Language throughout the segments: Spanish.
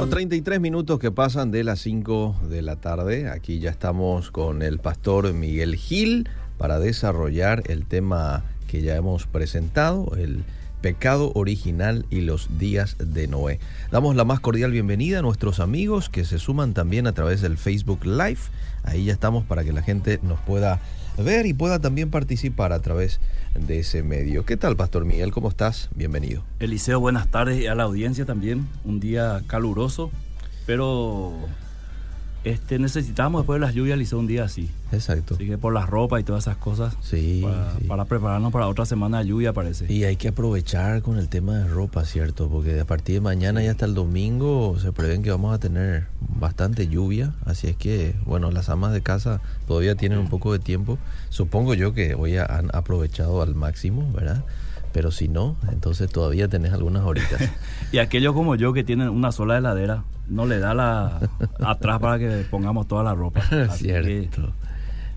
Bueno, 33 minutos que pasan de las 5 de la tarde. Aquí ya estamos con el pastor Miguel Gil para desarrollar el tema que ya hemos presentado, el pecado original y los días de Noé. Damos la más cordial bienvenida a nuestros amigos que se suman también a través del Facebook Live. Ahí ya estamos para que la gente nos pueda ver y pueda también participar a través de ese medio. ¿Qué tal, Pastor Miguel? ¿Cómo estás? Bienvenido. Eliseo, buenas tardes y a la audiencia también. Un día caluroso, pero este, necesitamos después de las lluvias, Eliseo, un día así. Exacto. Así que por las ropas y todas esas cosas. Sí para, sí. para prepararnos para otra semana de lluvia, parece. Y hay que aprovechar con el tema de ropa, ¿cierto? Porque a partir de mañana y hasta el domingo se prevén que vamos a tener bastante lluvia. Así es que, bueno, las amas de casa todavía tienen un poco de tiempo. Supongo yo que hoy han aprovechado al máximo, ¿verdad? Pero si no, entonces todavía tenés algunas horitas. y aquellos como yo que tienen una sola heladera, no le da la atrás para que pongamos toda la ropa. Así Cierto. que-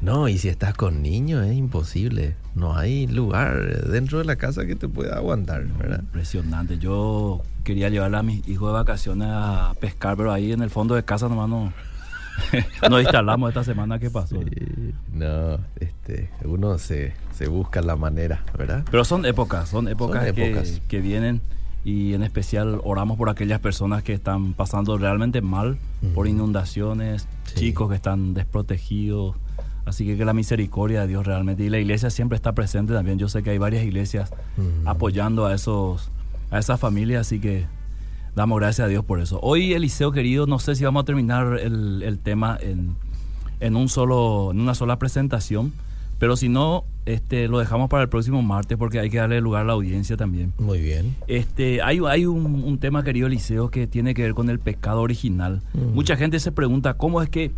No, y si estás con niños es imposible. No hay lugar dentro de la casa que te pueda aguantar, ¿verdad? Impresionante. Yo quería llevar a mis hijos de vacaciones a pescar, pero ahí en el fondo de casa nomás no, no instalamos esta semana que pasó. Sí, no, este, uno se, se busca la manera, ¿verdad? Pero son épocas, son épocas, Son que- épocas. Que, vienen y en especial oramos por aquellas personas que están pasando realmente mal por inundaciones, Sí. chicos que están desprotegidos. Así que que la misericordia de Dios realmente y la iglesia siempre está presente también. Yo sé que hay varias iglesias apoyando a esos a esas familias, así que damos gracias a Dios por eso. Hoy Eliseo querido, no sé si vamos a terminar el, el tema en, en un solo en una sola presentación, pero si no este lo dejamos para el próximo martes porque hay que darle lugar a la audiencia también. Muy bien. Este, hay, hay un, un tema, querido Eliseo, que tiene que ver con el pecado original. Mm. Mucha gente se pregunta cómo es que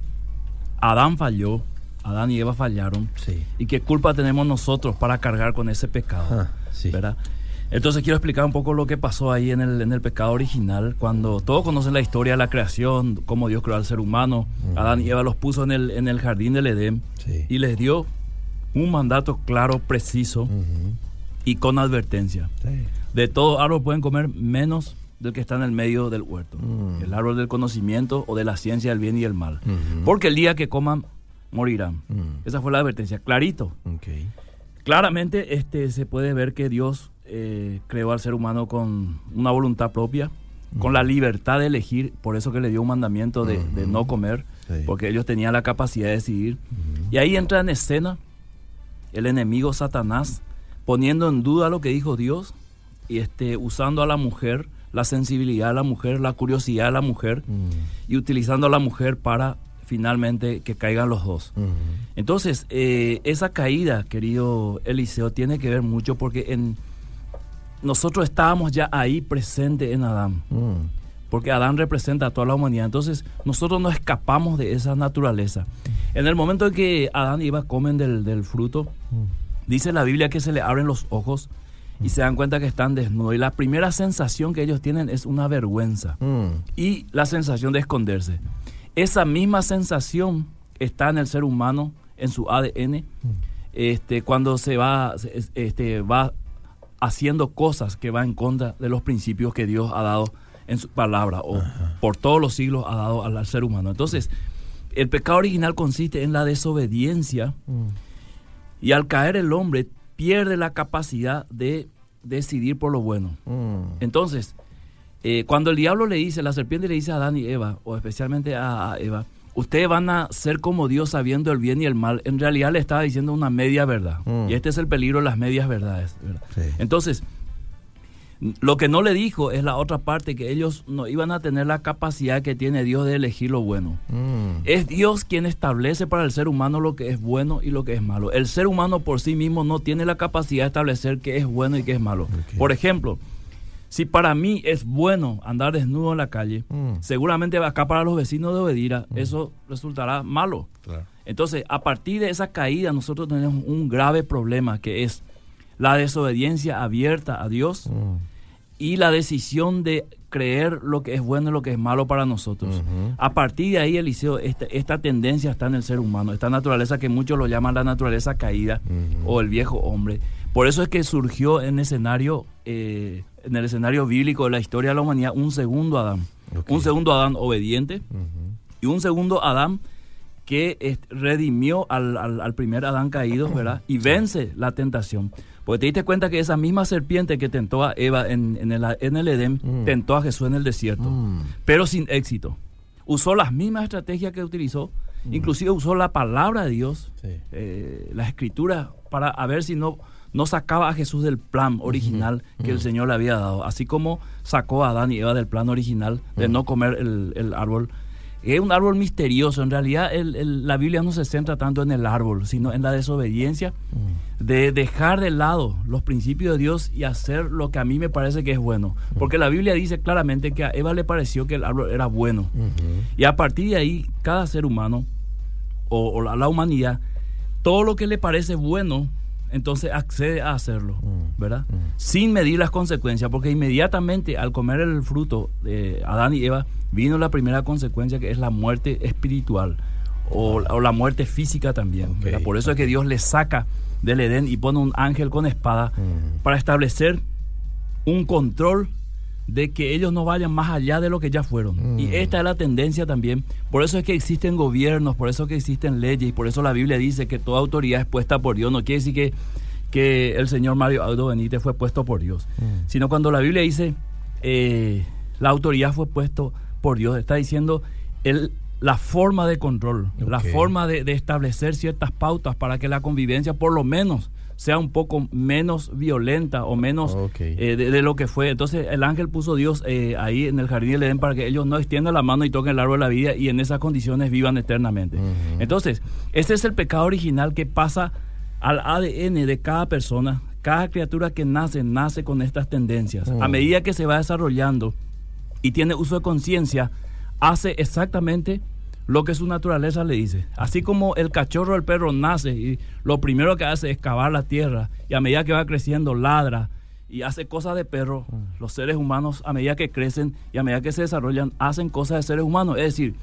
Adán falló, Adán y Eva fallaron, Sí. y qué culpa tenemos nosotros para cargar con ese pecado. Ah, sí. ¿verdad? Entonces quiero explicar un poco lo que pasó ahí en el, en el pecado original, cuando todos conocen la historia de la creación, cómo Dios creó al ser humano, Ujú. Adán y Eva los puso en el, en el jardín del Edén Sí. y les dio un mandato claro, preciso y con advertencia. Sí. De todo árbol pueden comer menos del que está en el medio del huerto, Mm. el árbol del conocimiento o de la ciencia del bien y el mal. Porque el día que coman, morirán. Mm. Esa fue la advertencia, clarito. Claramente este, se puede ver que Dios eh, creó al ser humano con una voluntad propia, con la libertad de elegir, por eso que le dio un mandamiento de, no comer, Sí. porque ellos tenían la capacidad de decidir. Y ahí entra en escena el enemigo Satanás, poniendo en duda lo que dijo Dios y este, usando a la mujer, la sensibilidad de la mujer, la curiosidad de la mujer, Mm. y utilizando a la mujer para finalmente que caigan los dos. Ujú. Entonces, eh, esa caída, querido Eliseo, tiene que ver mucho porque en nosotros estábamos ya ahí presentes en Adán, Mm. Porque Adán representa a toda la humanidad. Entonces, nosotros no escapamos de esa naturaleza. En el momento en que Adán y Eva comen del, del fruto, Mm. dice la Biblia que se le abren los ojos y se dan cuenta que están desnudos. Y la primera sensación que ellos tienen es una vergüenza Mm. y la sensación de esconderse. Esa misma sensación está en el ser humano, en su ADN, este, cuando se va, este, va haciendo cosas que va en contra de los principios que Dios ha dado en su palabra o por todos los siglos ha dado al, al ser humano. Entonces, el pecado original consiste en la desobediencia Mm. y al caer el hombre pierde la capacidad de decidir por lo bueno. Mm. Entonces, eh, cuando el diablo le dice, la serpiente le dice a Adán y Eva, o especialmente a, a Eva, ustedes van a ser como Dios sabiendo el bien y el mal, en realidad le estaba diciendo una media verdad. Mm. Y este es el peligro de las medias verdades. ¿verdad? Sí. Entonces, lo que no le dijo es la otra parte, que ellos no iban a tener la capacidad que tiene Dios de elegir lo bueno. Mm. Es Dios quien establece para el ser humano lo que es bueno y lo que es malo. El ser humano por sí mismo no tiene la capacidad de establecer qué es bueno y qué es malo. Por ejemplo, si para mí es bueno andar desnudo en la calle, Mm. seguramente acá para los vecinos de Obedira eso resultará malo. Claro. Entonces, a partir de esa caída nosotros tenemos un grave problema que es la desobediencia abierta a Dios Mm. Y la decisión de creer lo que es bueno y lo que es malo para nosotros. A partir de ahí, Eliseo, esta, esta tendencia está en el ser humano, esta naturaleza que muchos lo llaman la naturaleza caída o el viejo hombre. Por eso es que surgió en escenario, eh, en el escenario bíblico de la historia de la humanidad un segundo Adán. Un segundo Adán obediente y un segundo Adán que redimió al, primer Adán caído, ¿verdad? Y vence la tentación. Porque te diste cuenta que esa misma serpiente que tentó a Eva en, en, el, en el, Edén, mm. tentó a Jesús en el desierto, mm. pero sin éxito. Usó las mismas estrategias que utilizó, mm. inclusive usó la palabra de Dios, eh, la escritura, para ver si no, no sacaba a Jesús del plan original que el Señor le había dado. Así como sacó a Adán y Eva del plan original de no comer el, el árbol es un árbol misterioso. En realidad la Biblia no se centra tanto en el árbol, sino en la desobediencia mm. De dejar de lado los principios de Dios y hacer lo que a mí me parece que es bueno. Porque la Biblia dice claramente que a Eva le pareció que el árbol era bueno. Y a partir de ahí, cada ser humano o, o la humanidad, todo lo que le parece bueno entonces accede a hacerlo, mm, ¿verdad? Mm. Sin medir las consecuencias, porque inmediatamente al comer el fruto de Adán y Eva vino la primera consecuencia que es la muerte espiritual o, la muerte física también. Por eso es que Dios le saca del Edén y pone un ángel con espada mm. para establecer un control de que ellos no vayan más allá de lo que ya fueron. Y esta es la tendencia también. Por eso es que existen gobiernos, por eso es que existen leyes, y por eso la Biblia dice que toda autoridad es puesta por Dios. No quiere decir que, que el señor Mario Aldo Benítez fue puesto por Dios, mm. sino cuando la Biblia dice eh, la autoridad fue puesto por Dios, está diciendo el, la forma de control, la forma de, de establecer ciertas pautas para que la convivencia por lo menos sea un poco menos violenta o menos eh, de, lo que fue. Entonces el ángel puso Dios eh, ahí en el jardín del Edén para que ellos no extiendan la mano y toquen el árbol de la vida y en esas condiciones vivan eternamente. Entonces, este es el pecado original que pasa al ADN de cada persona. Cada criatura que nace, nace con estas tendencias. A medida que se va desarrollando y tiene uso de conciencia, hace exactamente lo que su naturaleza le dice. Así como el cachorro del perro nace y lo primero que hace es cavar la tierra y a medida que va creciendo ladra y hace cosas de perro, mm. los seres humanos a medida que crecen y a medida que se desarrollan hacen cosas de seres humanos. Es decir,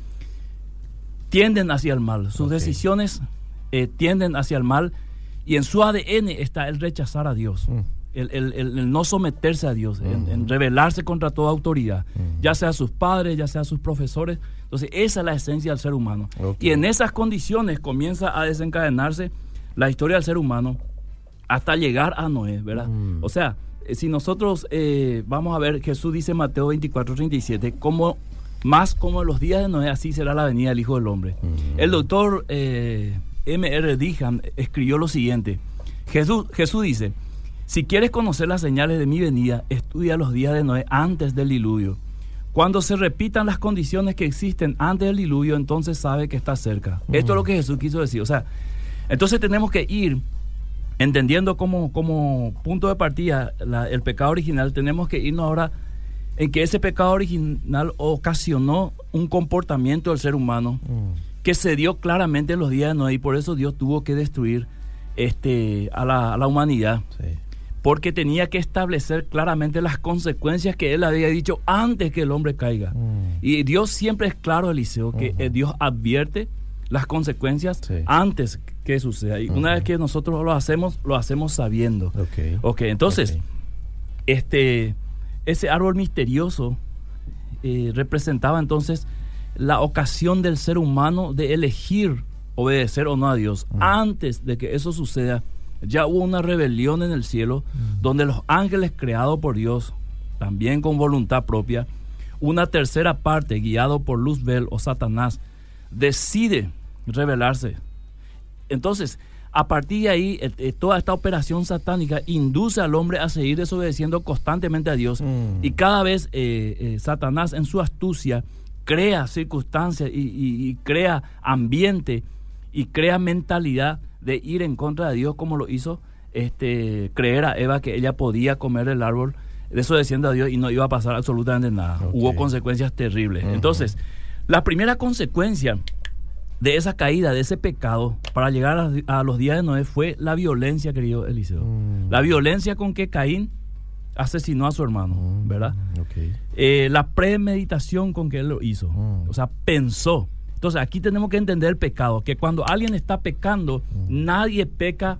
tienden hacia el mal. Sus decisiones eh, tienden hacia el mal y en su ADN está el rechazar a Dios. Mm el, no someterse a Dios, en, rebelarse contra toda autoridad, ya sea sus padres, ya sea sus profesores. Entonces, esa es la esencia del ser humano. Y en esas condiciones comienza a desencadenarse la historia del ser humano hasta llegar a Noé, ¿verdad? O sea, eh, si nosotros eh, vamos a ver, Jesús dice en Mateo 24, 37, como, más como en los días de Noé, así será la venida del Hijo del Hombre. El doctor eh, M.R. Dijan escribió lo siguiente. Jesús, Jesús dice, si quieres conocer las señales de mi venida, estudia los días de Noé antes del diluvio. Cuando se repitan las condiciones que existen antes del diluvio, entonces sabe que está cerca. Esto es lo que Jesús quiso decir. O sea, entonces tenemos que ir entendiendo como, como punto de partida el pecado original, tenemos que irnos ahora en que ese pecado original ocasionó un comportamiento del ser humano mm. que se dio claramente en los días de Noé y por eso Dios tuvo que destruir este, a, la, a la humanidad. Sí porque tenía que establecer claramente las consecuencias que él había dicho antes que el hombre caiga. Mm. Y Dios siempre es claro, Eliseo, que eh, Dios advierte las consecuencias antes que suceda. Y una vez que nosotros lo hacemos, lo hacemos sabiendo. Ok, entonces, este, ese árbol misterioso eh, representaba entonces la ocasión del ser humano de elegir obedecer o no a Dios. Antes de que eso suceda, ya hubo una rebelión en el cielo donde los ángeles creados por Dios, también con voluntad propia, una tercera parte guiado por Luzbel o Satanás, decide rebelarse. Entonces, a partir de ahí, eh, eh, toda esta operación satánica induce al hombre a seguir desobedeciendo constantemente a Dios. Mm. Y cada vez eh, Satanás en su astucia crea circunstancias y crea ambiente y crea mentalidad de ir en contra de Dios como lo hizo este, creer a Eva que ella podía comer el árbol, de eso diciendo a Dios y no iba a pasar absolutamente nada. Hubo consecuencias terribles. Entonces, la primera consecuencia de esa caída, de ese pecado, para llegar a, los días de Noé fue la violencia, querido Eliseo. Mm. La violencia con que Caín asesinó a su hermano, mm, ¿verdad? Eh, la premeditación con que él lo hizo. Mm. O sea, pensó entonces aquí tenemos que entender el pecado, que cuando alguien está pecando, nadie peca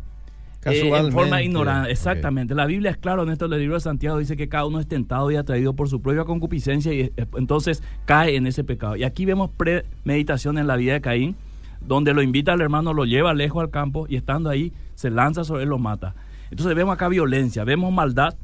eh, en forma ignorante. Exactamente. La Biblia es clara en esto. El libro de Santiago dice que cada uno es tentado y atraído por su propia concupiscencia y entonces cae en ese pecado. Y aquí vemos premeditación en la vida de Caín, donde lo invita al hermano, lo lleva lejos al campo y estando ahí se lanza sobre él, lo mata. Entonces vemos acá violencia, vemos maldad,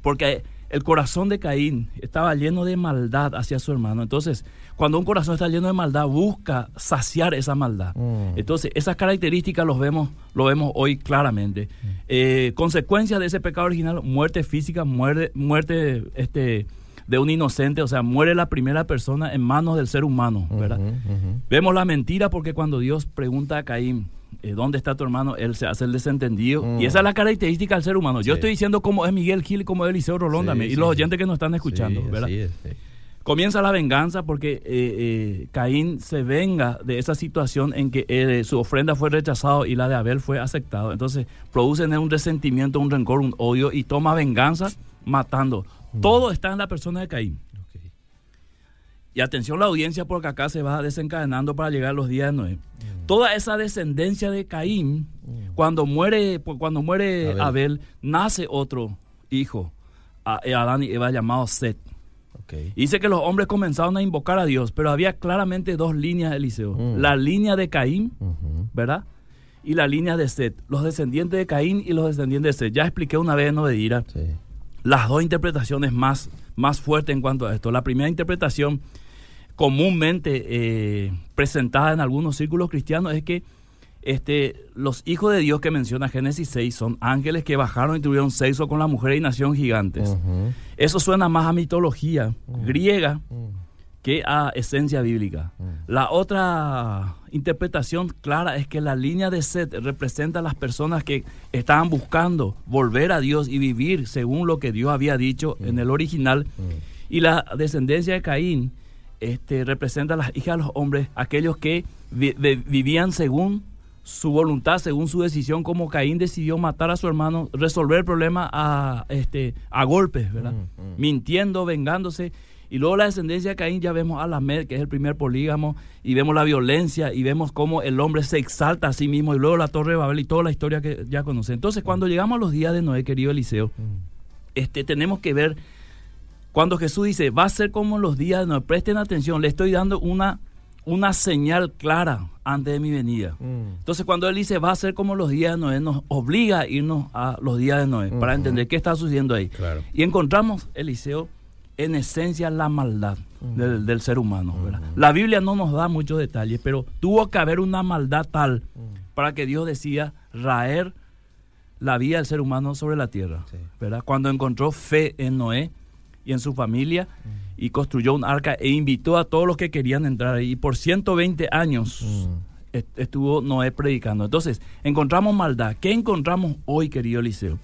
porque el corazón de Caín estaba lleno de maldad hacia su hermano. Entonces, cuando un corazón está lleno de maldad, busca saciar esa maldad. Mm. Entonces, esas características los vemos, lo vemos hoy claramente. Mm. Eh, consecuencia de ese pecado original, muerte física, muerte, muerte este, de un inocente, o sea, muere la primera persona en manos del ser humano, ¿verdad? Vemos la mentira porque cuando Dios pregunta a Caín, eh, ¿dónde está tu hermano? Él se hace el desentendido. Y mm. esa es la característica del ser humano. Yo estoy diciendo cómo es Miguel Gil y cómo es Eliseo Rolón y los oyentes que nos están escuchando, ¿verdad? Comienza la venganza porque eh, eh, Caín se venga de esa situación en que su ofrenda fue rechazada y la de Abel fue aceptada. Entonces producen un resentimiento, un rencor, un odio y toma venganza matando. Mm. Todo está en la persona de Caín. Y atención la audiencia porque acá se va desencadenando para llegar a los días de Noé. Mm. Toda esa descendencia de Caín, mm. cuando muere, cuando muere Abel. nace otro hijo, eh, Adán y Eva llamado Set. Dice que los hombres comenzaron a invocar a Dios, pero había claramente dos líneas de Eliseo. Mm. La línea de Caín, ¿verdad? Y la línea de Set. Los descendientes de Caín y los descendientes de Set. Ya expliqué una vez en Obedira las dos interpretaciones más, más fuertes en cuanto a esto. La primera interpretación comúnmente eh, presentada en algunos círculos cristianos es que este, los hijos de Dios que menciona Génesis 6 son ángeles que bajaron y tuvieron sexo con la mujer y nacieron gigantes. Eso suena más a mitología griega que a esencia bíblica. La otra interpretación clara es que la línea de Seth representa a las personas que estaban buscando volver a Dios y vivir según lo que Dios había dicho en el original. Y la descendencia de Caín este, representa a las hijas de los hombres, aquellos que vivían según su voluntad, según su decisión, como Caín decidió matar a su hermano, resolver el problema a, este, a golpes, ¿verdad? Mm, mm. Mintiendo, vengándose. Y luego la descendencia de Caín ya vemos a Lamed, que es el primer polígamo, y vemos la violencia, y vemos cómo el hombre se exalta a sí mismo, y luego la torre de Babel y toda la historia que ya conoce. Entonces, cuando llegamos a los días de Noé, querido Eliseo, mm. este, tenemos que ver cuando Jesús dice, va a ser como los días de Noé, presten atención, le estoy dando una, una señal clara antes de mi venida. Mm. Entonces cuando Él dice, va a ser como los días de Noé, nos obliga a irnos a los días de Noé para entender qué está sucediendo ahí. Y encontramos, Eliseo, en esencia la maldad del, ser humano. La Biblia no nos da muchos detalles, pero tuvo que haber una maldad tal para que Dios decida raer la vida del ser humano sobre la tierra. ¿verdad? Cuando encontró fe en Noé, y en su familia y construyó un arca e invitó a todos los que querían entrar. Y por 120 años mm. estuvo Noé predicando. Entonces, encontramos maldad. ¿Qué encontramos hoy, querido Eliseo?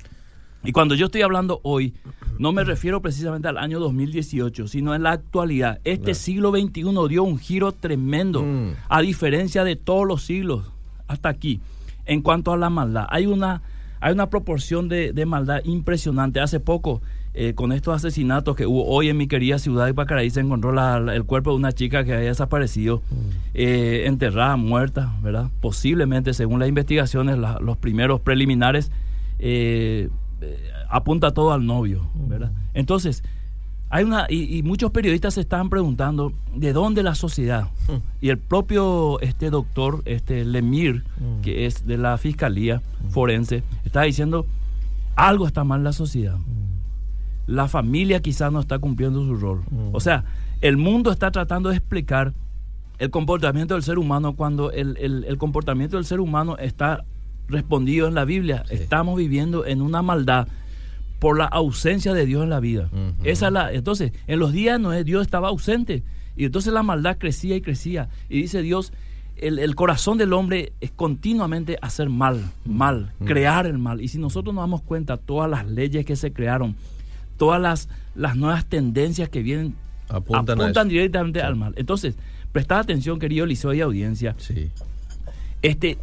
Y cuando yo estoy hablando hoy, no me refiero precisamente al año 2018, sino en la actualidad. Este siglo XXI dio un giro tremendo, mm. a diferencia de todos los siglos hasta aquí, en cuanto a la maldad. Hay una, hay una proporción de, de maldad impresionante. Hace poco eh, con estos asesinatos que hubo hoy en mi querida ciudad de Pacaraí, se encontró el cuerpo de una chica que había desaparecido, mm. eh, enterrada, muerta, ¿verdad? Posiblemente, según las investigaciones, los primeros preliminares, eh, apunta todo al novio, ¿verdad? Mm. Entonces, hay una, y, muchos periodistas se estaban preguntando de dónde la sociedad. Mm. Y el propio este doctor, este Lemir, que es de la Fiscalía Forense, está diciendo algo está mal en la sociedad la familia quizás no está cumpliendo su rol. Mm. O sea, el mundo está tratando de explicar el comportamiento del ser humano cuando el, comportamiento del ser humano está respondido en la Biblia. Estamos viviendo en una maldad por la ausencia de Dios en la vida. Esa la, entonces, en los días no Dios estaba ausente y entonces la maldad crecía y crecía. Y dice Dios, el, corazón del hombre es continuamente hacer mal, mal, crear el mal. Y si nosotros nos damos cuenta, todas las leyes que se crearon, todas las, las nuevas tendencias que vienen apuntan, directamente al mal. Entonces, prestad atención, querido Liceo y audiencia. Sí. Este,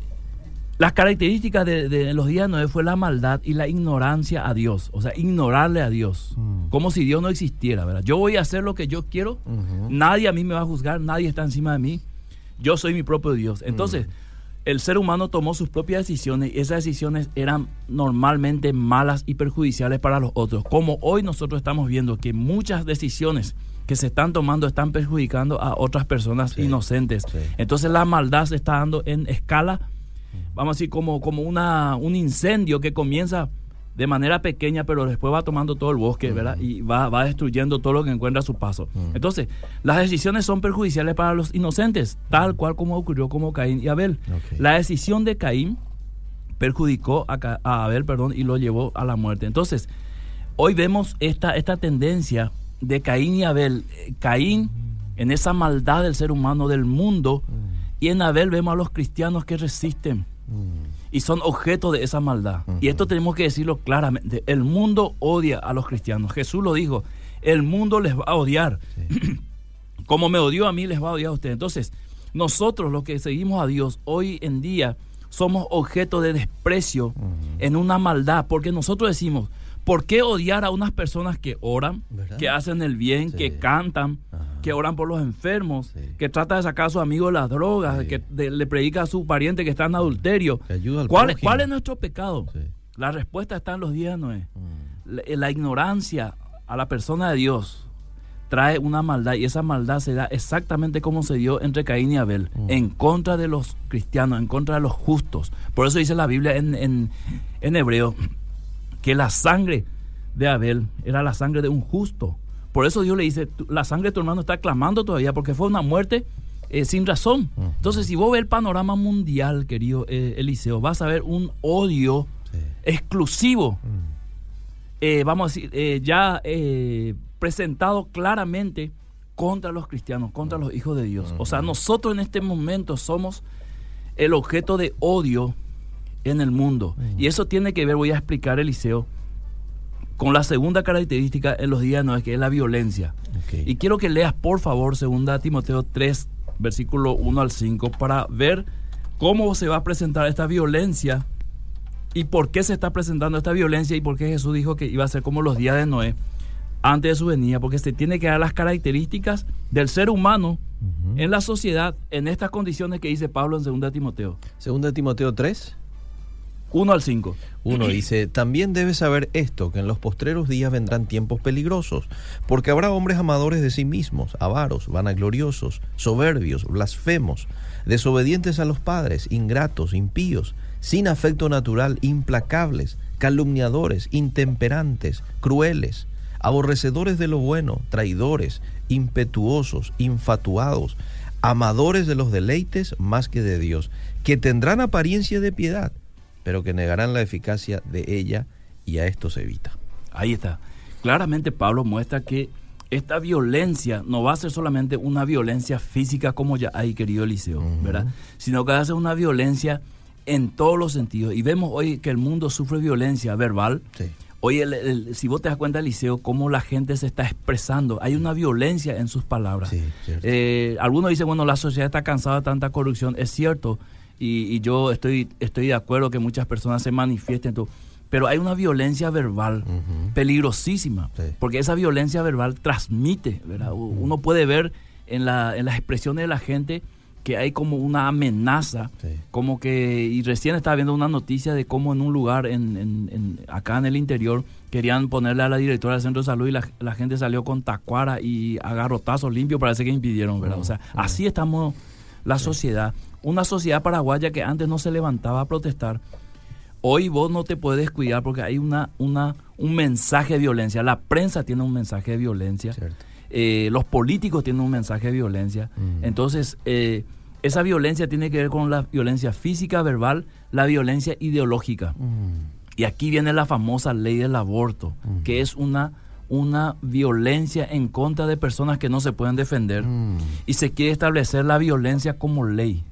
las características de, los días de Noé fue la maldad y la ignorancia a Dios, o sea, ignorarle a Dios, mm. como si Dios no existiera, ¿verdad? Yo voy a hacer lo que yo quiero, nadie a mí me va a juzgar, nadie está encima de mí, yo soy mi propio Dios. Entonces, el ser humano tomó sus propias decisiones y esas decisiones eran normalmente malas y perjudiciales para los otros. Como hoy nosotros estamos viendo que muchas decisiones que se están tomando están perjudicando a otras personas inocentes. Entonces la maldad se está dando en escala, vamos a decir, como, como una, un incendio que comienza de manera pequeña, pero después va tomando todo el bosque, ¿verdad? Y va, va destruyendo todo lo que encuentra a su paso. Entonces, las decisiones son perjudiciales para los inocentes, tal cual como ocurrió con Caín y Abel. La decisión de Caín perjudicó a, Abel, perdón, y lo llevó a la muerte. Entonces, hoy vemos esta, esta tendencia de Caín y Abel. Caín en esa maldad del ser humano, del mundo, y en Abel vemos a los cristianos que resisten y son objeto de esa maldad. Y esto tenemos que decirlo claramente. El mundo odia a los cristianos. Jesús lo dijo. El mundo les va a odiar. Como me odió a mí, les va a odiar a ustedes. Entonces, nosotros los que seguimos a Dios hoy en día somos objeto de desprecio en una maldad. Porque nosotros decimos, ¿por qué odiar a unas personas que oran, que hacen el bien, que cantan? Que oran por los enfermos, que trata de sacar a su amigo de las drogas, que le predica a su pariente que está en adulterio. ¿Cuál, ¿Cuál, es nuestro pecado? La respuesta está en los días Noé. Mm. La, ignorancia a la persona de Dios trae una maldad y esa maldad se da exactamente como se dio entre Caín y Abel, mm. en contra de los cristianos, en contra de los justos. Por eso dice la Biblia en, en, en hebreo que la sangre de Abel era la sangre de un justo por eso Dios le dice, la sangre de tu hermano está clamando todavía porque fue una muerte eh, sin razón. Entonces, si vos ves el panorama mundial, querido eh, Eliseo, vas a ver un odio exclusivo, eh, vamos a decir, ya presentado claramente contra los cristianos, contra los hijos de Dios. O sea, nosotros en este momento somos el objeto de odio en el mundo. Y eso tiene que ver, voy a explicar, Eliseo, con la segunda característica en los días no es que es la violencia. Y quiero que leas por favor segunda Timoteo 3, versículo 1 al 5, para ver cómo se va a presentar esta violencia y por qué se está presentando esta violencia y por qué Jesús dijo que iba a ser como los días de Noé antes de su venida, porque se tiene que dar las características del ser humano en la sociedad en estas condiciones que dice Pablo en segunda Timoteo. Segunda Timoteo 3. 1 al 5. Uno dice, también debes saber esto, que en los postreros días vendrán tiempos peligrosos, porque habrá hombres amadores de sí mismos, avaros, vanagloriosos, soberbios, blasfemos, desobedientes a los padres, ingratos, impíos, sin afecto natural, implacables, calumniadores, intemperantes, crueles, aborrecedores de lo bueno, traidores, impetuosos, infatuados, amadores de los deleites más que de Dios, que tendrán apariencia de piedad pero que negarán la eficacia de ella y a esto se evita. Ahí está. Claramente Pablo muestra que esta violencia no va a ser solamente una violencia física como ya hay querido Eliseo, ¿verdad? Sino que va a ser una violencia en todos los sentidos. Y vemos hoy que el mundo sufre violencia verbal. Sí. Hoy, si vos te das cuenta, Eliseo, cómo la gente se está expresando, hay una violencia en sus palabras. Sí, eh, algunos dicen, bueno, la sociedad está cansada de tanta corrupción. Es cierto, y, yo estoy, estoy de acuerdo que muchas personas se manifiesten, pero hay una violencia verbal peligrosísima, porque esa violencia verbal transmite, ¿verdad? Uno puede ver en, la, en las expresiones de la gente que hay como una amenaza, como que, y recién estaba viendo una noticia de cómo en un lugar en, en, acá en el interior querían ponerle a la directora del centro de salud y la, la gente salió con tacuara y agarrotazos limpios, parece que impidieron, ¿verdad? O sea, así estamos la sociedad una sociedad paraguaya que antes no se levantaba a protestar, hoy vos no te puedes cuidar porque hay una, una, un mensaje de violencia. La prensa tiene un mensaje de violencia. Eh, los políticos tienen un mensaje de violencia. Mm. Entonces, eh, esa violencia tiene que ver con la violencia física, verbal, la violencia ideológica. Mm. Y aquí viene la famosa ley del aborto, mm. que es una una violencia en contra de personas que no se pueden defender mm. y se quiere establecer la violencia como ley.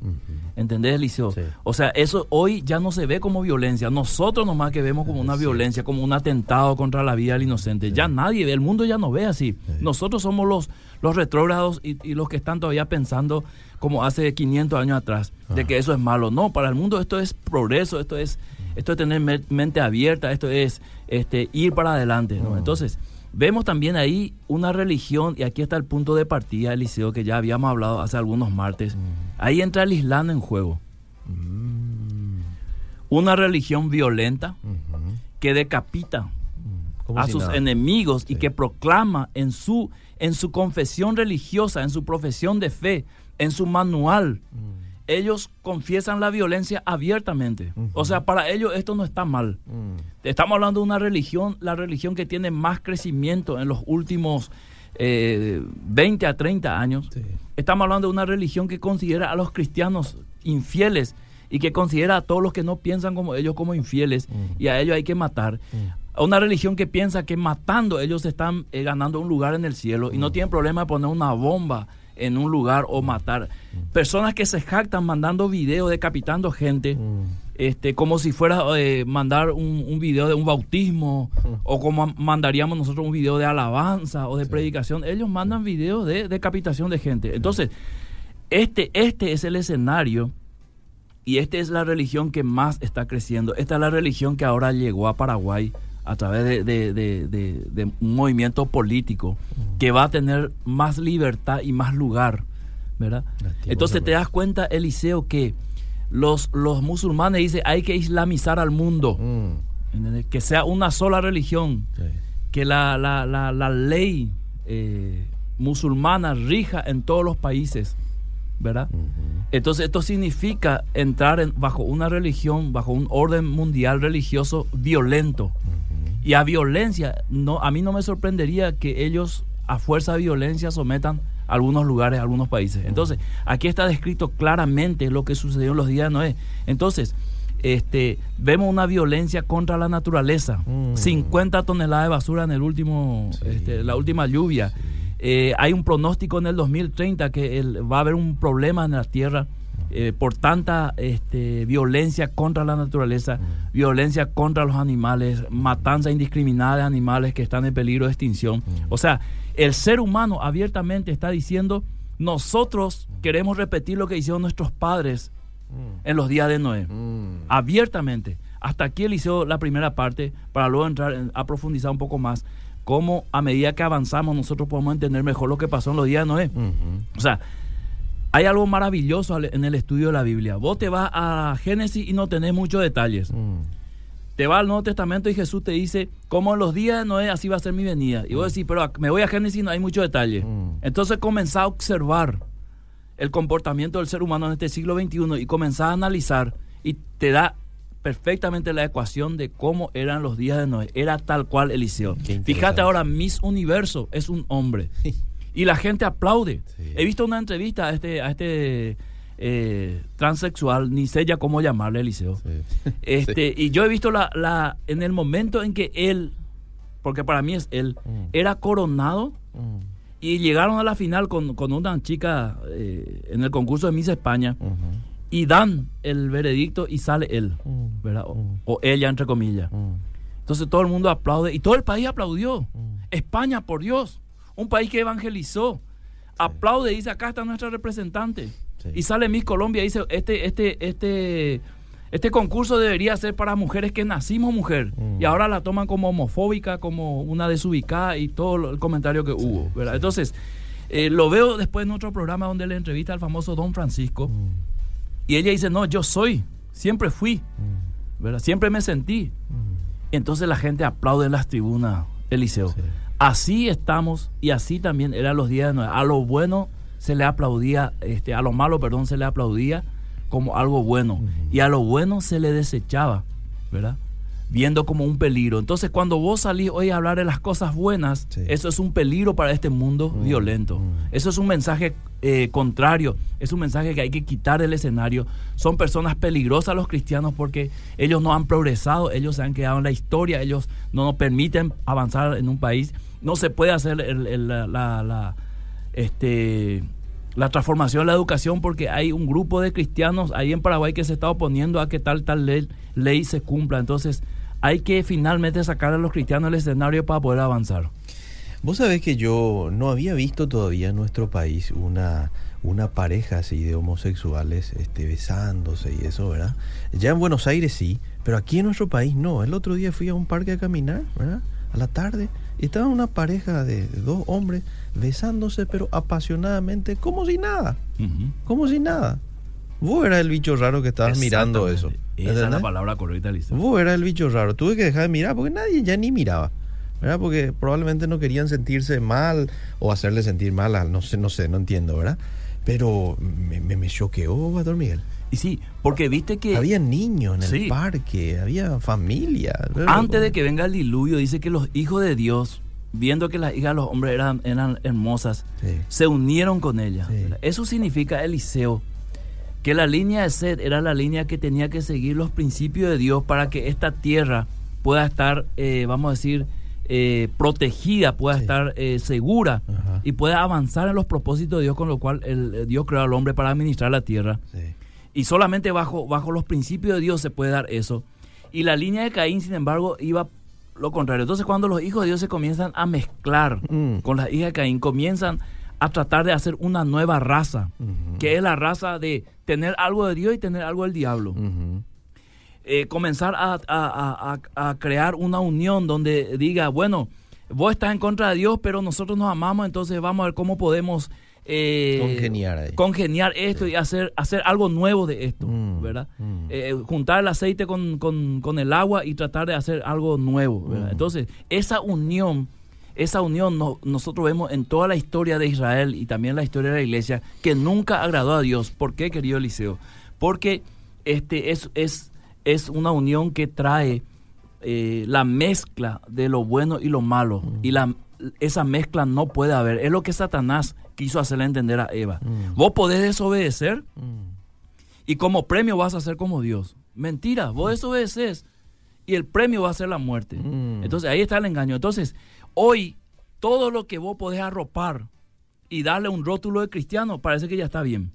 ¿Entendés, Eliseo? O sea, eso hoy ya no se ve como violencia. Nosotros nomás que vemos como una violencia, como un atentado contra la vida del inocente. Ya nadie el mundo ya no ve así. Nosotros somos los, los retrógrados y, los que están todavía pensando como hace 500 años atrás, de ah. que eso es malo. No, para el mundo esto es progreso, esto es, esto es tener mente abierta, esto es este, ir para adelante. ¿no? Ah. Entonces, Vemos también ahí una religión, y aquí está el punto de partida, Eliseo, que ya habíamos hablado hace algunos martes. Mm. Ahí entra el Islam en juego. Mm. una religión violenta que decapita a sus enemigos y que proclama en su, en su confesión religiosa, en su profesión de fe, en su manual, mm. Ellos confiesan la violencia abiertamente. O sea, para ellos esto no está mal. Mm. Estamos hablando de una religión, la religión que tiene más crecimiento en los últimos 20 eh, a 30 años. Estamos hablando de una religión que considera a los cristianos infieles y que considera a todos los que no piensan como ellos como infieles mm. y a ellos hay que matar. A una religión que piensa que matando ellos están eh, ganando un lugar en el cielo y no tienen problema de poner una bomba en un lugar o matar. Personas que se jactan mandando videos decapitando gente, mm. este, como si fuera eh, mandar un, un, video de un bautismo, mm. o como mandaríamos nosotros un video de alabanza o de predicación. Ellos mandan videos de decapitación de gente. Entonces, este, este es el escenario y esta es la religión que más está creciendo. Esta es la religión que ahora llegó a Paraguay a través de, un movimiento político que va a tener más libertad y más lugar, ¿verdad? Entonces te das cuenta, Eliseo, que los, los musulmanes dicen hay que islamizar al mundo, mm. que sea una sola religión, que la, la, la, ley eh, musulmana rija en todos los países, ¿verdad? Entonces esto significa entrar en, bajo una religión, bajo un orden mundial religioso violento. Y a violencia, no, a mí no me sorprendería que ellos a fuerza de violencia sometan algunos lugares, algunos países. Entonces, aquí está descrito claramente lo que sucedió en los días de Noé. Entonces, este, vemos una violencia contra la naturaleza. 50 mm. toneladas de basura en el último, este, la última lluvia. Eh, hay un pronóstico en el 2030 que va a haber un problema en la Tierra eh, por tanta este, violencia contra la naturaleza, mm. violencia contra los animales, matanza indiscriminada de animales que están en peligro de extinción. Mm. O sea, el ser humano abiertamente está diciendo, nosotros queremos repetir lo que hicieron nuestros padres mm. en los días de Noé, abiertamente. Hasta aquí él hizo la primera parte para luego entrar a profundizar un poco más cómo a medida que avanzamos nosotros podemos entender mejor lo que pasó en los días de Noé. O sea, hay algo maravilloso en el estudio de la Biblia. Vos te vas a Génesis y no tenés muchos detalles. Mm. Te vas al Nuevo Testamento y Jesús te dice, como en los días de Noé, así va a ser mi venida. Y vos mm. decís, pero me voy a Génesis y no hay muchos detalles. Mm. Entonces comenzá a observar el comportamiento del ser humano en este siglo XXI y comenzá a analizar y te da perfectamente la ecuación de cómo eran los días de Noé. Era tal cual Eliseo. Fíjate ahora, Miss Universo es un hombre. y la gente aplaude. He visto una entrevista a este, a este eh, transexual, ni sé ya cómo llamarle, Eliseo. Este, Y yo he visto la, la, en el momento en que él, porque para mí es él, mm. era coronado mm. y llegaron a la final con, una chica eh, en el concurso de Miss España. Y dan el veredicto y sale él, mm. ¿verdad? O, ella, entre comillas. Entonces todo el mundo aplaude y todo el país aplaudió. España, por Dios un país que evangelizó. Aplaude y dice, acá está nuestra representante. Y sale Miss Colombia y dice, este, este, este, este concurso debería ser para mujeres que nacimos mujer. Mm. Y ahora la toman como homofóbica, como una desubicada y todo el comentario que hubo. ¿verdad? Entonces, eh, lo veo después en otro programa donde le entrevista al famoso Don Francisco. Mm. Y ella dice, no, yo soy, siempre fui, mm. ¿verdad? Siempre me sentí. Entonces la gente aplaude en las tribunas, Eliseo. Así estamos y así también eran los días de Noé. A lo bueno se le aplaudía, este, a lo malo, perdón, se le aplaudía como algo bueno. Y a lo bueno se le desechaba, ¿verdad? Viendo como un peligro. Entonces, cuando vos salís hoy a hablar de las cosas buenas, eso es un peligro para este mundo violento. Eso es un mensaje eh, contrario, es un mensaje que hay que quitar del escenario. Son personas peligrosas los cristianos porque ellos no han progresado, ellos se han quedado en la historia, ellos no nos permiten avanzar en un país. No se puede hacer la, la, este, la transformación de la educación porque hay un grupo de cristianos ahí en Paraguay que se está oponiendo a que tal tal ley, ley se cumpla. Entonces hay que finalmente sacar a los cristianos del escenario para poder avanzar. Vos sabés que yo no había visto todavía en nuestro país una, una pareja así de homosexuales este, besándose y eso, ¿verdad? Ya en Buenos Aires sí, pero aquí en nuestro país no. El otro día fui a un parque a caminar, ¿verdad? A la tarde y estaba una pareja de dos hombres besándose, pero apasionadamente, como si nada. Como si nada. Vos eras el bicho raro que estabas mirando eso. Esa es la palabra correcta, Eliseo. Vos eras el bicho raro. Tuve que dejar de mirar porque nadie ya ni miraba. ¿verdad? Porque probablemente no querían sentirse mal o hacerle sentir mal, a, no sé, no sé, no entiendo, ¿verdad? Pero me, me, me choqueó, Pastor Miguel. Y sí, porque viste que... Había niños en el Sí. parque, había familia. Antes de que venga el diluvio, dice que los hijos de Dios, viendo que las hijas de los hombres eran, eran hermosas, Sí. se unieron con ellas. Sí. ¿verdad? Eso significa, Eliseo, que la línea de sed era la línea que tenía que seguir los principios de Dios para que esta tierra pueda estar, eh, vamos a decir, eh, protegida, pueda Sí. estar eh, segura Ajá. y pueda avanzar en los propósitos de Dios, con lo cual el, Dios creó al hombre para administrar la tierra. Sí. Y solamente bajo, bajo los principios de Dios se puede dar eso. Y la línea de Caín, sin embargo, iba lo contrario. Entonces, cuando los hijos de Dios se comienzan a mezclar Mm. con las hijas de Caín, comienzan a tratar de hacer una nueva raza, que es la raza de tener algo de Dios y tener algo del diablo. Eh, comenzar a, a- a- a- crear una unión donde diga, bueno, vos estás en contra de Dios, pero nosotros nos amamos, entonces vamos a ver cómo podemos eh, Congeniar ahí. congeniar esto y hacer, hacer algo nuevo de esto, Mm, ¿verdad? mm. Eh, juntar el aceite con, con- con el agua y tratar de hacer algo nuevo, ¿verdad? Mm. Entonces, esa unión, esa unión no- nosotros vemos en toda la historia de Israel y también la historia de la iglesia que nunca agradó a Dios. ¿Por qué, querido Eliseo? Porque este es, es, es una unión que trae eh, la mezcla de lo bueno y lo malo. Y la, esa mezcla no puede haber. Es lo que Satanás quiso hacerle entender a Eva. Mm. Vos podés desobedecer Mm. y como premio vas a ser como Dios. Mentira, vos desobedeces y el premio va a ser la muerte. Mm. Entonces ahí está el engaño. Entonces, hoy todo lo que vos podés arropar y darle un rótulo de cristiano, parece que ya está bien.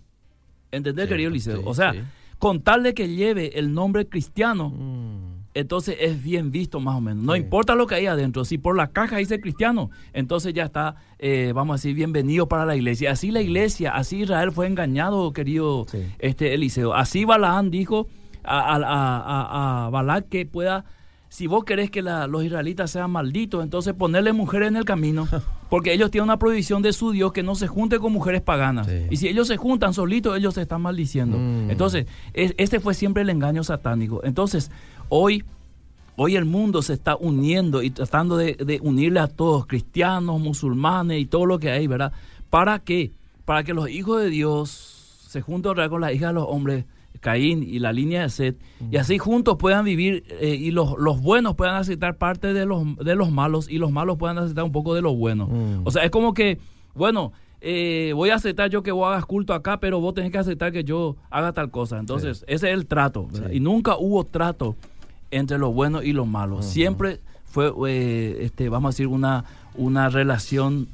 ¿Entendés, querido Liceo? sí, o sea, sí. con tal de que lleve el nombre cristiano, Mm. entonces es bien visto más o menos. No importa lo que hay adentro. Si por la caja dice cristiano, entonces ya está, eh, vamos a decir, bienvenido para la iglesia. Así la iglesia, así Israel fue engañado, querido este Eliseo. Así Balaán dijo a, a, que pueda, si vos querés que la- los israelitas sean malditos, entonces ponerle mujeres en el camino. Porque ellos tienen una prohibición de su Dios que no se junte con mujeres paganas. Sí. Y si ellos se juntan solitos, ellos se están maldiciendo. Mm. Entonces, es- este fue siempre el engaño satánico. Entonces, hoy Hoy el mundo se está uniendo y tratando de, de unirle a todos, cristianos, musulmanes y todo lo que hay, ¿verdad? ¿Para qué? Para que los hijos de Dios se junten con las hijas de los hombres, Caín y la línea de Set, y así juntos puedan vivir eh, y los, los buenos puedan aceptar parte de los, de los malos y los malos puedan aceptar un poco de lo bueno. Mm. O sea, es como que, bueno, eh, voy a aceptar yo que vos hagas culto acá, pero vos tenés que aceptar que yo haga tal cosa. Entonces, ese es el trato. Y nunca hubo trato entre lo bueno y lo malo. Siempre fue, eh, este, vamos a decir, una, una relación,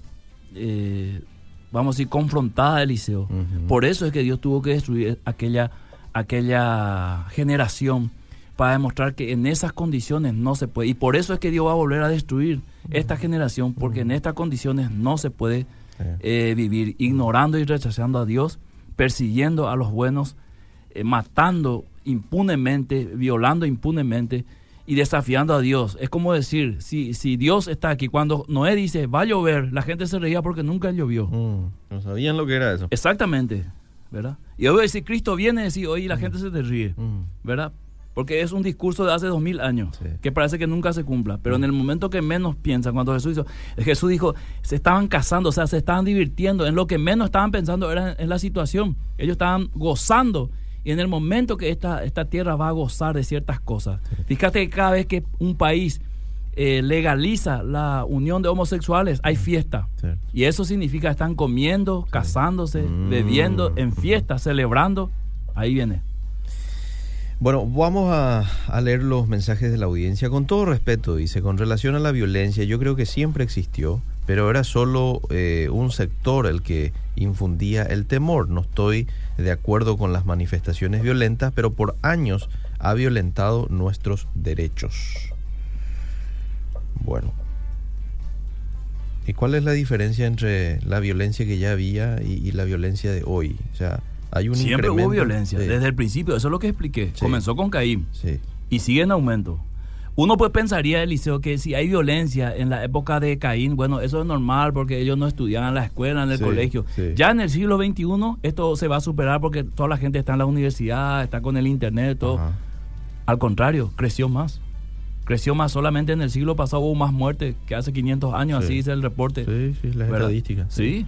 eh, vamos a decir, confrontada de Eliseo. Por eso es que Dios tuvo que destruir aquella, aquella generación para demostrar que en esas condiciones no se puede. Y por eso es que Dios va a volver a destruir esta generación, porque en estas condiciones no se puede eh, vivir ignorando y rechazando a Dios, persiguiendo a los buenos, eh, matando impunemente, violando impunemente y desafiando a Dios. Es como decir, si, si Dios está aquí, cuando Noé dice, va a llover, la gente se reía porque nunca llovió. Mm. No sabían lo que era eso. Exactamente, ¿verdad? Y hoy decir, Cristo viene, decir, oye, la gente se te ríe. ¿verdad? Porque es un discurso de hace dos mil años, Sí. que parece que nunca se cumpla. Pero en el momento que menos piensan, cuando Jesús hizo, Jesús dijo, se estaban casando, o sea, se estaban divirtiendo. En lo que menos estaban pensando era en, en la situación. Ellos estaban gozando. Y en el momento que esta, esta tierra va a gozar de ciertas cosas. Fíjate que cada vez que un país eh, legaliza la unión de homosexuales, hay fiesta. Sí. Y eso significa están comiendo, casándose, Mm. bebiendo, en fiesta, celebrando. Ahí viene. Bueno, vamos a, a leer los mensajes de la audiencia. Con todo respeto, dice, con relación a la violencia, yo creo que siempre existió, pero era solo eh, un sector el que infundía el temor. No estoy de acuerdo con las manifestaciones violentas, pero por años ha violentado nuestros derechos. Bueno. ¿Y cuál es la diferencia entre la violencia que ya había y, y la violencia de hoy? O sea, hay un Siempre hubo violencia, Sí, desde el principio, eso es lo que expliqué. Sí. Comenzó con Caín sí. y sigue en aumento. Uno pues pensaría, Eliseo, que si hay violencia en la época de Caín, bueno, eso es normal porque ellos no estudiaban en la escuela, en el colegio. Ya en el siglo XXI esto se va a superar porque toda la gente está en la universidad, está con el internet, todo. Ajá. Al contrario, creció más. Creció más. Solamente en el siglo pasado hubo más muertes que hace 500 años, así dice el reporte. Sí, sí, las estadísticas. Sí.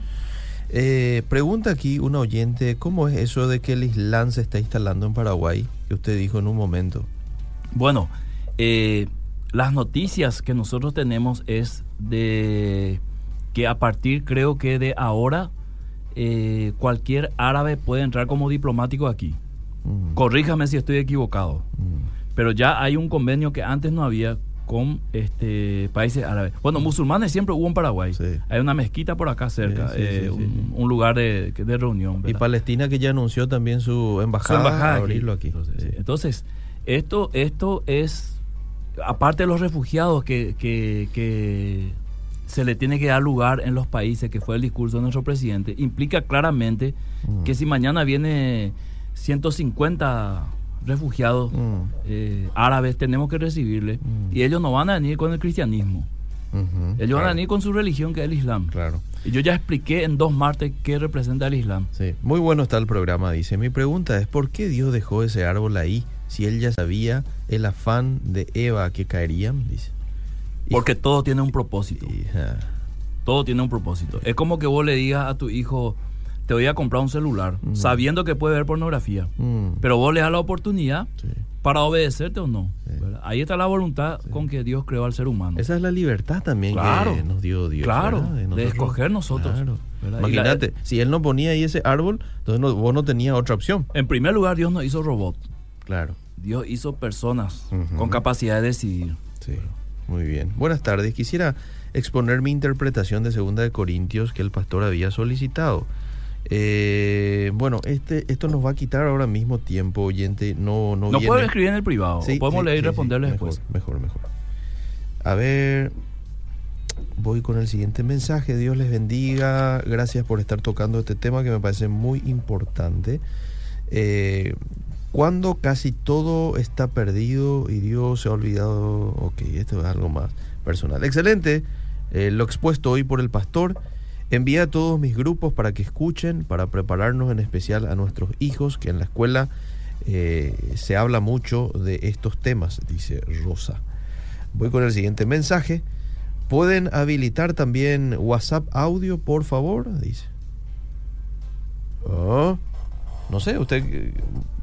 Eh, pregunta aquí un oyente, ¿cómo es eso de que el Islam se está instalando en Paraguay? Que usted dijo en un momento. Bueno, eh, las noticias que nosotros tenemos es de que a partir creo que de ahora eh, cualquier árabe puede entrar como diplomático aquí. Mm. Corríjame si estoy equivocado. Mm. Pero ya hay un convenio que antes no había con este países árabes. Bueno, musulmanes siempre hubo en Paraguay. Hay una mezquita por acá cerca, eh, un, lugar de, reunión. Y Palestina que ya anunció también su embajada, a abrirlo aquí. Entonces, esto, esto es, aparte de los refugiados que, que, se le tiene que dar lugar en los países, que fue el discurso de nuestro presidente, implica claramente mm. que si mañana viene 150 refugiados mm. eh, árabes, tenemos que recibirle. Mm. Y ellos no van a venir con el cristianismo. ellos van a venir con su religión, que es el Islam. Claro. Y yo ya expliqué en dos martes qué representa el Islam. Sí, muy bueno está el programa, dice. Mi pregunta es, ¿por qué Dios dejó ese árbol ahí si él ya sabía el afán de Eva que caerían? Dice. Porque todo tiene un propósito. Todo tiene un propósito. Es como que vos le digas a tu hijo, te voy a comprar un celular, mm. sabiendo que puede ver pornografía. Mm. Pero vos le das la oportunidad para obedecerte o no. Ahí está la voluntad con que Dios creó al ser humano. Esa es la libertad también que nos dio Dios. Claro, de, escoger nosotros. Imagínate, si Él no ponía ahí ese árbol, entonces vos no tenías otra opción. En primer lugar, Dios no hizo robot. Claro. Dios hizo personas con capacidad de decidir. Sí, muy bien. Buenas tardes. Quisiera exponer mi interpretación de Segunda de Corintios que el pastor había solicitado. Eh, bueno, este, esto nos va a quitar ahora mismo tiempo, oyente. No, no, no puede escribir en el privado. podemos leer y responderle después. Mejor, mejor. A ver, voy con el siguiente mensaje. Dios les bendiga. Gracias por estar tocando este tema que me parece muy importante. Eh, cuando casi todo está perdido y Dios se ha olvidado. Ok, esto es algo más personal. Excelente. Eh, lo expuesto hoy por el pastor. Envía a todos mis grupos para que escuchen, para prepararnos en especial a nuestros hijos, que en la escuela eh, se habla mucho de estos temas, dice Rosa. Voy con el siguiente mensaje. ¿Pueden habilitar también WhatsApp audio, por favor? Dice. Oh, no sé, usted eh,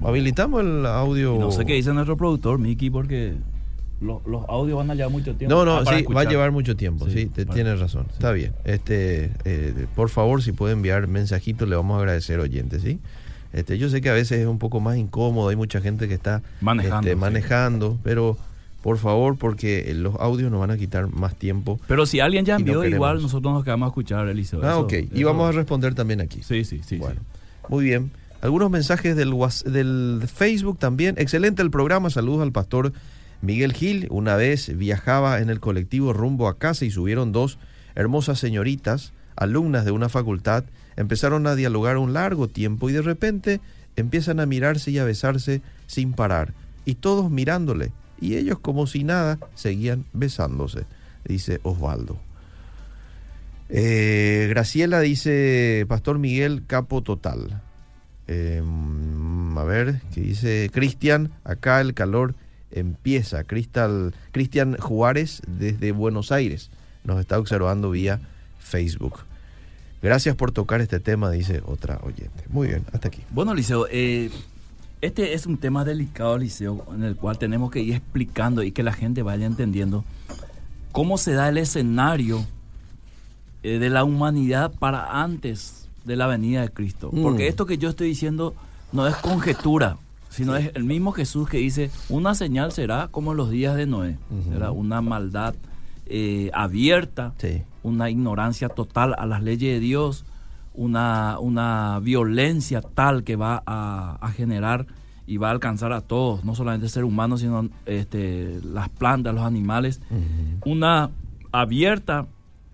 habilitamos el audio. No sé qué dice nuestro productor, Miki, porque los, audios van a llevar mucho tiempo. No, no, sí, va a llevar mucho tiempo, sí, tienes razón. Está bien. Este, eh, por favor, si puede enviar mensajitos, le vamos a agradecer oyentes, ¿sí? Este, yo sé que a veces es un poco más incómodo, hay mucha gente que está manejando, este, manejando pero por favor, porque los audios nos van a quitar más tiempo. Pero si alguien ya envió, igual nosotros nos quedamos a escuchar, Eliseo. Ah, ok. Y vamos a responder también aquí. Sí, sí, sí. Bueno, muy bien. Algunos mensajes del, del Facebook también. Excelente el programa. Saludos al pastor Miguel Gil una vez viajaba en el colectivo rumbo a casa y subieron dos hermosas señoritas, alumnas de una facultad, empezaron a dialogar un largo tiempo y de repente empiezan a mirarse y a besarse sin parar, y todos mirándole, y ellos como si nada seguían besándose, dice Osvaldo. Eh, Graciela dice, Pastor Miguel, capo total. Em, a ver, ¿qué dice Cristian? Acá el calor empieza. Cristian Juárez desde Buenos Aires nos está observando vía Facebook. Gracias por tocar este tema, dice otra oyente. Muy bien, hasta aquí. Bueno, Liceo, eh, este es un tema delicado, Liceo, en el cual tenemos que ir explicando y que la gente vaya entendiendo cómo se da el escenario eh, de la humanidad para antes de la venida de Cristo. Porque mm. esto que yo estoy diciendo no es conjetura, sino es el mismo Jesús que dice, una señal será como en los días de Noé, será una maldad eh, abierta, una ignorancia total a las leyes de Dios, una, una violencia tal que va a, generar y va a alcanzar a todos, no solamente el ser humano, sino este, las plantas, los animales, una abierta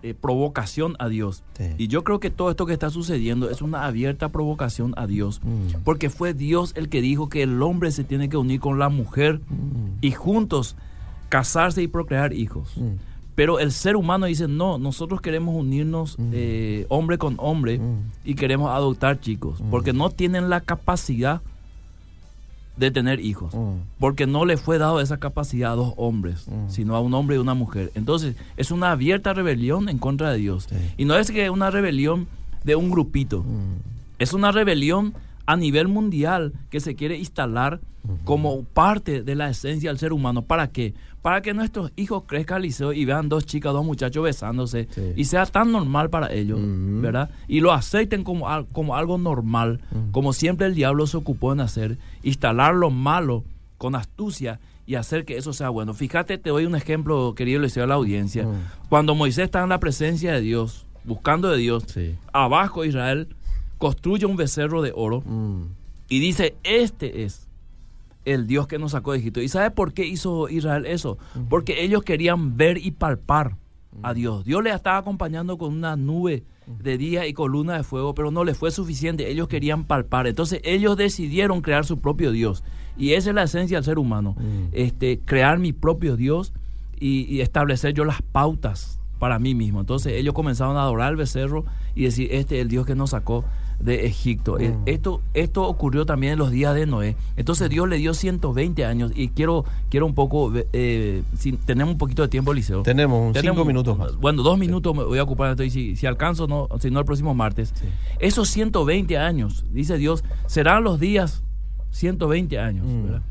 eh, provocación a Dios. Y yo creo que todo esto que está sucediendo es una abierta provocación a Dios, mm. porque fue Dios el que dijo que el hombre se tiene que unir con la mujer mm. y juntos casarse y procrear hijos. Mm. Pero el ser humano dice, no, nosotros queremos unirnos eh, hombre con hombre y queremos adoptar chicos, porque no tienen la capacidad de tener hijos, Mm. porque no le fue dado esa capacidad a dos hombres, Mm. sino a un hombre y una mujer. Entonces, es una abierta rebelión en contra de Dios. Sí. Y no es que una rebelión de un grupito, Mm. es una rebelión a nivel mundial que se quiere instalar como parte de la esencia del ser humano. ¿Para qué? Para que nuestros hijos crezcan al liceo y vean dos chicas, dos muchachos besándose Sí. y sea tan normal para ellos. ¿verdad? Y lo acepten como, como algo normal, como siempre el diablo se ocupó en hacer, instalar lo malo con astucia y hacer que eso sea bueno. Fíjate, te doy un ejemplo, querido Liceo, a la audiencia. Cuando Moisés está en la presencia de Dios, buscando de Dios, Sí. abajo Israel construye un becerro de oro y dice, este es el Dios que nos sacó de Egipto. ¿Y sabe por qué hizo Israel eso? Porque ellos querían ver y palpar a Dios. Dios les estaba acompañando con una nube de día y columna de fuego, pero no les fue suficiente. Ellos querían palpar. Entonces ellos decidieron crear su propio Dios. Y esa es la esencia del ser humano. Este, crear mi propio Dios y, y establecer yo las pautas para mí mismo. Entonces ellos comenzaron a adorar al becerro y decir, este es el Dios que nos sacó de Egipto. Eh, Mm. Esto, esto ocurrió también en los días de Noé. Entonces Dios le dio 120 años y quiero, quiero un poco, eh, si tenemos un poquito de tiempo, Liceo. Tenemos un Tenemos- cinco minutos más. Bueno, dos minutos me voy a ocupar, entonces, si, si alcanzo, no, si no el próximo martes. Sí. Esos 120 años, dice Dios, serán los días 120 años, Mm. ¿verdad?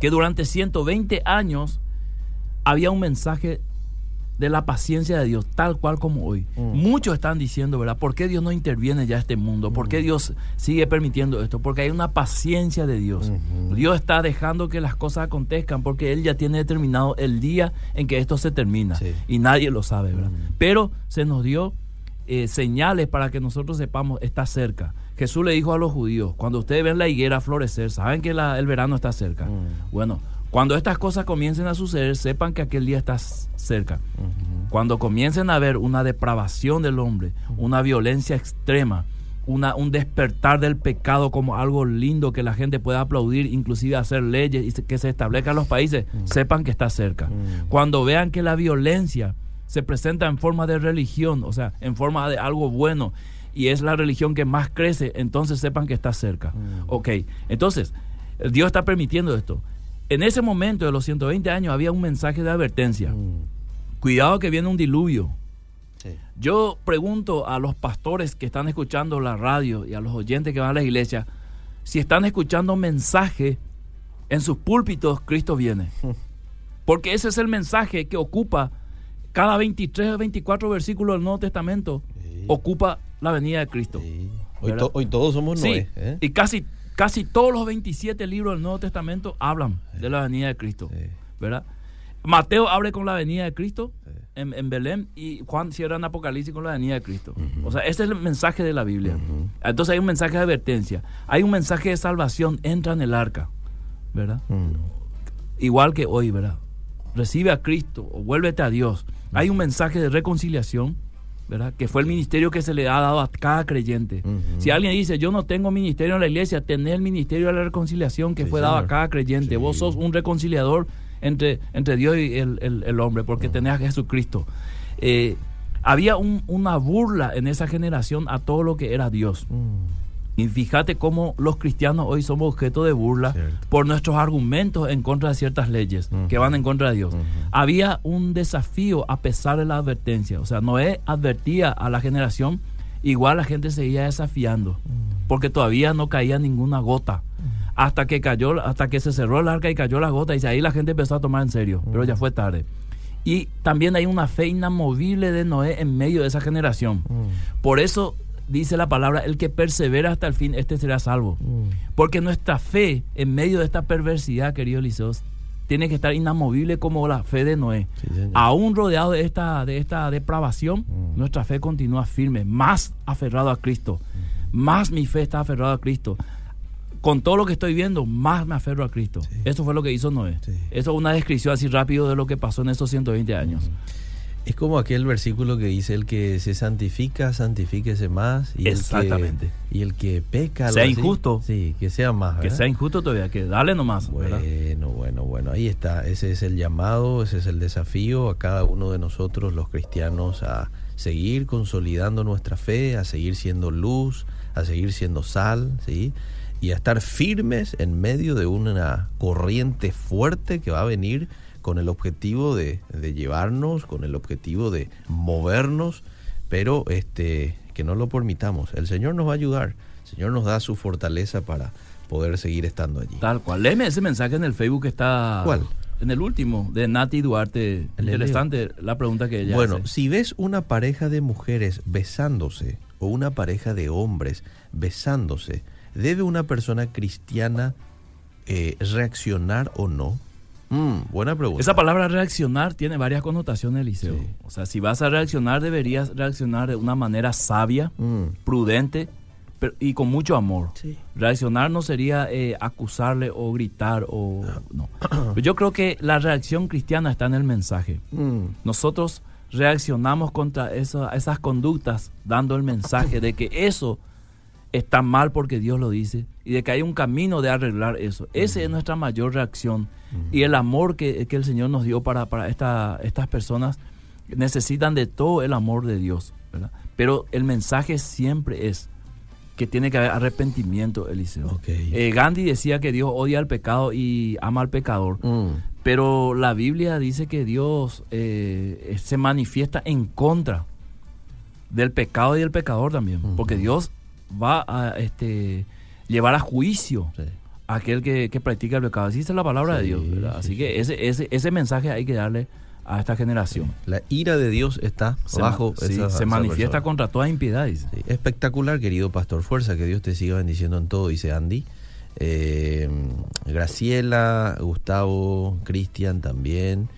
Que durante 120 años había un mensaje de la paciencia de Dios, tal cual como hoy. Mm. Muchos están diciendo, ¿verdad? ¿Por qué Dios no interviene ya este mundo? ¿Por qué Dios sigue permitiendo esto? Porque hay una paciencia de Dios. Ujú. Dios está dejando que las cosas acontezcan porque Él ya tiene determinado el día en que esto se termina. Sí. Y nadie lo sabe, ¿verdad? Mm. Pero se nos dio eh, señales para que nosotros sepamos, está cerca. Jesús le dijo a los judíos, cuando ustedes ven la higuera florecer, saben que la- el verano está cerca. Mm. Bueno, cuando estas cosas comiencen a suceder, sepan que aquel día está cerca. Cuando comiencen a ver una depravación del hombre, una violencia extrema, una, un despertar del pecado como algo lindo que la gente pueda aplaudir, inclusive hacer leyes y que se establezcan los países, sepan que está cerca. Mm. Cuando vean que la violencia se presenta en forma de religión, o sea, en forma de algo bueno, y es la religión que más crece, entonces sepan que está cerca. Mm. Ok, entonces, Dios está permitiendo esto. En ese momento de los 120 años había un mensaje de advertencia. Mm. Cuidado que viene un diluvio. Sí. Yo pregunto a los pastores que están escuchando la radio y a los oyentes que van a la iglesia, si están escuchando mensaje en sus púlpitos, Cristo viene. Porque ese es el mensaje que ocupa cada 23 o 24 versículos del Nuevo Testamento, Sí. ocupa la venida de Cristo. Sí. Hoy, ¿Verdad? to- hoy todos somos Noé. ¿eh? y casi, casi todos los 27 libros del Nuevo Testamento hablan de la venida de Cristo. Sí. ¿verdad? Mateo abre con la venida de Cristo Sí. en, en Belén y Juan cierra en Apocalipsis con la venida de Cristo. O sea, ese es el mensaje de la Biblia. Entonces hay un mensaje de advertencia, hay un mensaje de salvación, entra en el arca, ¿verdad? Igual que hoy, ¿verdad? Recibe a Cristo o vuélvete a Dios. Hay un mensaje de reconciliación, ¿verdad? Que fue el ministerio que se le ha dado a cada creyente. Si alguien dice, yo no tengo ministerio en la iglesia, tener el ministerio de la reconciliación que Sí, fue dado a cada creyente. Sí. Vos sos un reconciliador entre, entre Dios y el, el- el hombre, porque tenés a Jesucristo. Eh, había un- una burla en esa generación a todo lo que era Dios. Y fíjate cómo los cristianos hoy somos objeto de burla Cierto. por nuestros argumentos en contra de ciertas leyes que van en contra de Dios. Había un desafío a pesar de la advertencia. O sea, Noé advertía a la generación, igual la gente seguía desafiando, porque todavía no caía ninguna gota. Hasta que cayó, hasta que se cerró el arca y cayó la gota, y ahí la gente empezó a tomar en serio, pero ya fue tarde. Y también hay una fe inamovible de Noé en medio de esa generación. Por eso dice la palabra, el que persevera hasta el fin, este será salvo. Mm. Porque nuestra fe, en medio de esta perversidad, querido Liceos, tiene que estar inamovible como la fe de Noé. Sí. Aún rodeado de esta, de esta depravación, Mm. nuestra fe continúa firme, más aferrado a Cristo. Más mi fe está aferrado a Cristo. Con todo lo que estoy viendo, más me aferro a Cristo. Sí. Eso fue lo que hizo Noé. Sí. Eso es una descripción así rápido de lo que pasó en esos 120 años. Es como aquel versículo que dice el que se santifica, santifíquese más. Y Exactamente. El que, y el que peca, Sea así, injusto. Sí, que sea más. Que sea injusto todavía, que dale nomás. ¿verdad? Bueno, bueno, bueno, ahí está. Ese es el llamado, ese es el desafío a cada uno de nosotros, los cristianos, a seguir consolidando nuestra fe, a seguir siendo luz, a seguir siendo sal, ¿sí? y a estar firmes en medio de una corriente fuerte que va a venir con el objetivo de, de llevarnos, con el objetivo de movernos, pero este, que no lo permitamos. El Señor nos va a ayudar, el Señor nos da su fortaleza para poder seguir estando allí. Tal cual. Léeme ese mensaje en el Facebook que está... ¿Cuál? En el último, de Nati Duarte. Le Interesante la pregunta que ella Bueno, hace. si ves una pareja de mujeres besándose o una pareja de hombres besándose, ¿debe una persona cristiana eh, reaccionar o no? Mm, buena pregunta. Esa palabra reaccionar tiene varias connotaciones, Eliseo. Sí. O sea, si vas a reaccionar, deberías reaccionar de una manera sabia, Mm, prudente pero- y con mucho amor. sí. Reaccionar no sería eh, acusarle o gritar o no. Pero yo creo que la reacción cristiana está en el mensaje. Mm, Nosotros reaccionamos contra esa- esas conductas dando el mensaje de que eso está mal porque Dios lo dice y de que hay un camino de arreglar eso. Esa es nuestra mayor reacción y el amor que, que el Señor nos dio para, para esta- estas personas necesitan de todo el amor de Dios. ¿verdad? Pero el mensaje siempre es que tiene que haber arrepentimiento, Eliseo. Eh, Gandhi decía que Dios odia al pecado y ama al pecador. mm, Pero la Biblia dice que Dios eh, se manifiesta en contra del pecado y del pecador también. Porque Dios va a este, llevar a juicio sí. a aquel que, que practica el pecado. Así dice la palabra de Dios. Así sí. que ese, ese, ese mensaje hay que darle a esta generación. La ira de Dios está Se, ma- bajo sí, esa- se manifiesta persona. contra toda impiedad. dice. Sí, Espectacular, querido pastor. Fuerza, que Dios te siga bendiciendo en todo, dice Andy. Eh, Graciela, Gustavo, Cristian también.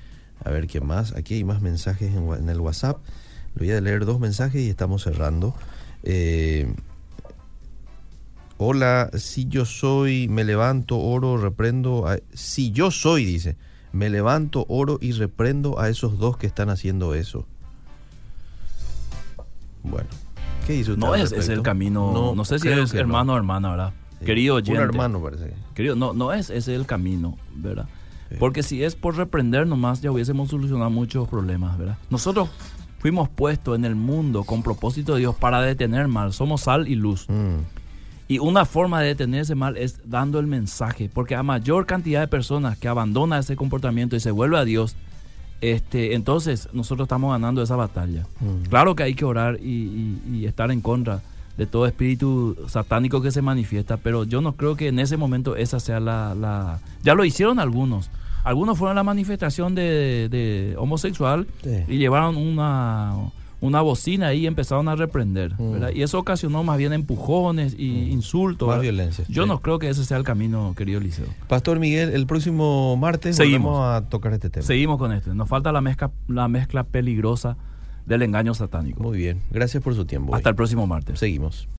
A ver qué más. Aquí hay más mensajes en, el WhatsApp. Le voy a leer dos mensajes y estamos cerrando. Eh, Hola, si yo soy, me levanto, oro, reprendo. A, si yo soy, dice, me levanto, oro y reprendo a esos dos que están haciendo eso. Bueno, ¿qué dice usted? No es, es el camino. No, sé si es hermano o hermana, ¿verdad? Sí. Querido Un oyente. hermano parece. que- Querido, no, no es ese el camino, ¿verdad? Sí. Porque si es por reprender nomás, ya hubiésemos solucionado muchos problemas, ¿verdad? Nosotros fuimos puestos en el mundo con propósito de Dios para detener mal. Somos sal y luz. Mm, Y una forma de detener ese mal es dando el mensaje. Porque a mayor cantidad de personas que abandona ese comportamiento y se vuelve a Dios, este, entonces nosotros estamos ganando esa batalla. mm. Claro que hay que orar y, y- y estar en contra de todo espíritu satánico que se manifiesta, pero yo no creo que en ese momento esa sea la... la- Ya lo hicieron algunos. Algunos fueron a la manifestación de, de homosexual Sí. y llevaron una, una bocina ahí y empezaron a reprender. Mm. ¿verdad? Y eso ocasionó más bien empujones y insultos. Más ¿verdad? violencia. Yo sí. no creo que ese sea el camino, querido Liceo. Pastor Miguel, el próximo martes Seguimos. vamos a tocar este tema. Seguimos con esto. Nos falta la mezcla, la mezcla peligrosa del engaño satánico. Muy bien. Gracias por su tiempo. Hasta hoy. el próximo martes. Seguimos.